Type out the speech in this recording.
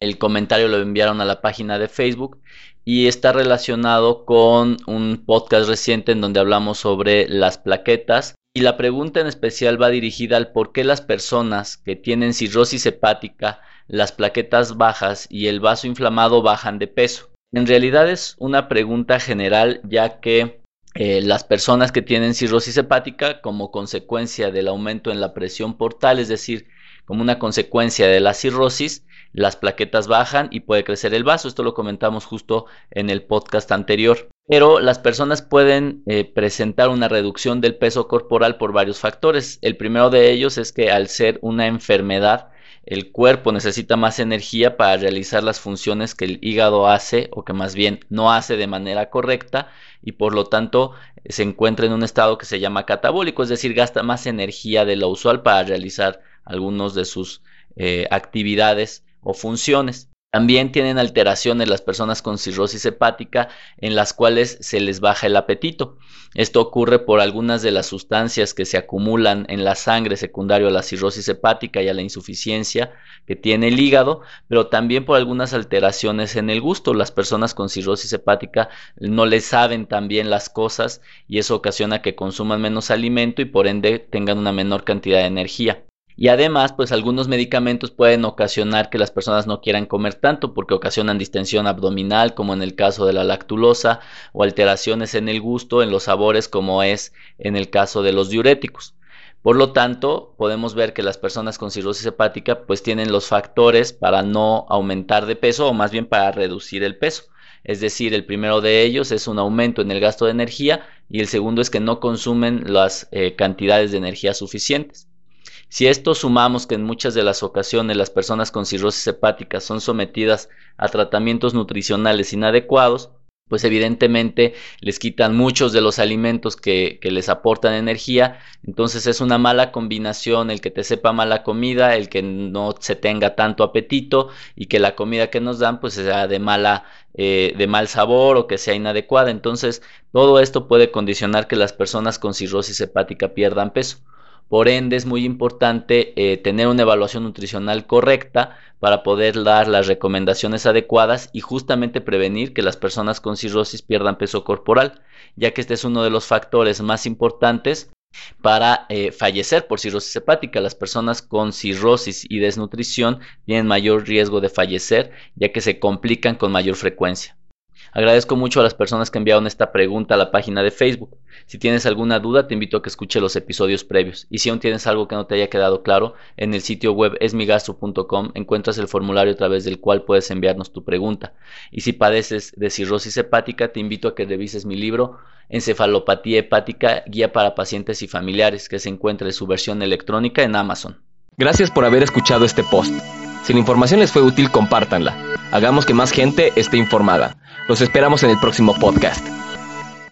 el comentario lo enviaron a la página de Facebook y está relacionado con un podcast reciente en donde hablamos sobre las plaquetas y la pregunta en especial va dirigida al por qué las personas que tienen cirrosis hepática, las plaquetas bajas y el vaso inflamado bajan de peso. En realidad es una pregunta general ya que eh, las personas que tienen cirrosis hepática como consecuencia del aumento en la presión portal, es decir, como una consecuencia de la cirrosis, las plaquetas bajan y puede crecer el vaso. Esto lo comentamos justo en el podcast anterior. Pero las personas pueden eh, presentar una reducción del peso corporal por varios factores. El primero de ellos es que al ser una enfermedad, el cuerpo necesita más energía para realizar las funciones que el hígado hace o que más bien no hace de manera correcta y por lo tanto se encuentra en un estado que se llama catabólico, es decir, gasta más energía de lo usual para realizar algunos de sus eh, actividades o funciones. También tienen alteraciones las personas con cirrosis hepática en las cuales se les baja el apetito. Esto ocurre por algunas de las sustancias que se acumulan en la sangre secundario a la cirrosis hepática y a la insuficiencia que tiene el hígado, pero también por algunas alteraciones en el gusto. Las personas con cirrosis hepática no les saben tan bien las cosas y eso ocasiona que consuman menos alimento y por ende tengan una menor cantidad de energía. Y además, pues algunos medicamentos pueden ocasionar que las personas no quieran comer tanto porque ocasionan distensión abdominal, como en el caso de la lactulosa, o alteraciones en el gusto, en los sabores, como es en el caso de los diuréticos. Por lo tanto, podemos ver que las personas con cirrosis hepática pues tienen los factores para no aumentar de peso o más bien para reducir el peso. Es decir, el primero de ellos es un aumento en el gasto de energía y el segundo es que no consumen las eh, cantidades de energía suficientes. Si esto sumamos que en muchas de las ocasiones las personas con cirrosis hepática son sometidas a tratamientos nutricionales inadecuados, pues evidentemente les quitan muchos de los alimentos que, les aportan energía, entonces es una mala combinación el que te sepa mala comida, el que no se tenga tanto apetito y que la comida que nos dan pues sea de mala, eh, de mal sabor o que sea inadecuada, entonces todo esto puede condicionar que las personas con cirrosis hepática pierdan peso. Por ende, es muy importante eh, tener una evaluación nutricional correcta para poder dar las recomendaciones adecuadas y justamente prevenir que las personas con cirrosis pierdan peso corporal, ya que este es uno de los factores más importantes para eh, fallecer por cirrosis hepática. Las personas con cirrosis y desnutrición tienen mayor riesgo de fallecer, ya que se complican con mayor frecuencia. Agradezco mucho a las personas que enviaron esta pregunta a la página de Facebook. Si tienes alguna duda, te invito a que escuche los episodios previos. Y si aún tienes algo que no te haya quedado claro, en el sitio web esmigastro.com encuentras el formulario a través del cual puedes enviarnos tu pregunta. Y si padeces de cirrosis hepática, te invito a que revises mi libro Encefalopatía hepática, guía para pacientes y familiares, que se encuentra en su versión electrónica en Amazon. Gracias por haber escuchado este post. Si la información les fue útil, compártanla. Hagamos que más gente esté informada. Los esperamos en el próximo podcast.